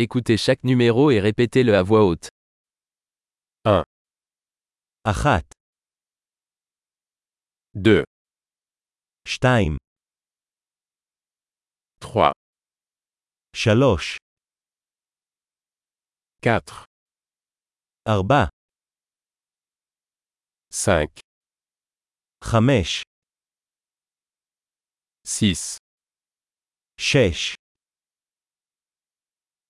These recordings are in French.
Écoutez chaque numéro et répétez-le à voix haute. אחת, 2, שתיים, 3, שלוש, 4, ארבע, 5, חמש, 6, שש,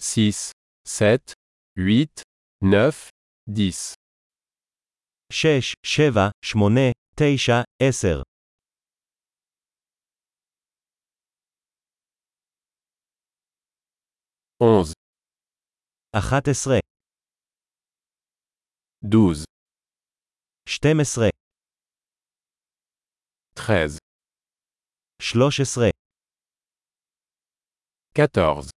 6, 7, 8, 9, 10. 6, 7, 8, 9, 10. Onze. 11, 12, 12, 13, 13, 14,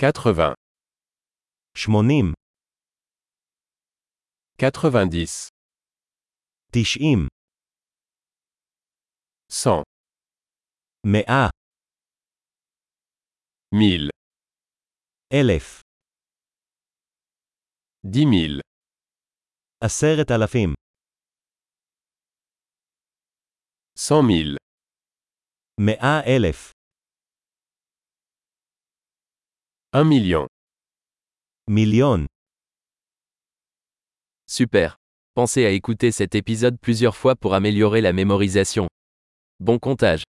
80, שמונים, 90, תשעים, 100, מאה, 1000, אלף, 10 000, עשרת אלפים, 100 000, Un million. Million. Super. Pensez à écouter cet épisode plusieurs fois pour améliorer la mémorisation. Bon comptage.